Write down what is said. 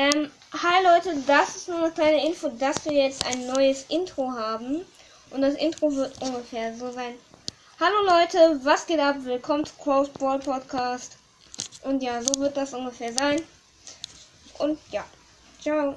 Ähm, hi Leute, das ist nur eine kleine Info, dass wir jetzt ein neues Intro haben. Und das Intro wird ungefähr so sein. Hallo Leute, was geht ab? Willkommen zu Crow's Ball Podcast. Und ja, so wird das ungefähr sein. Und ja, ciao.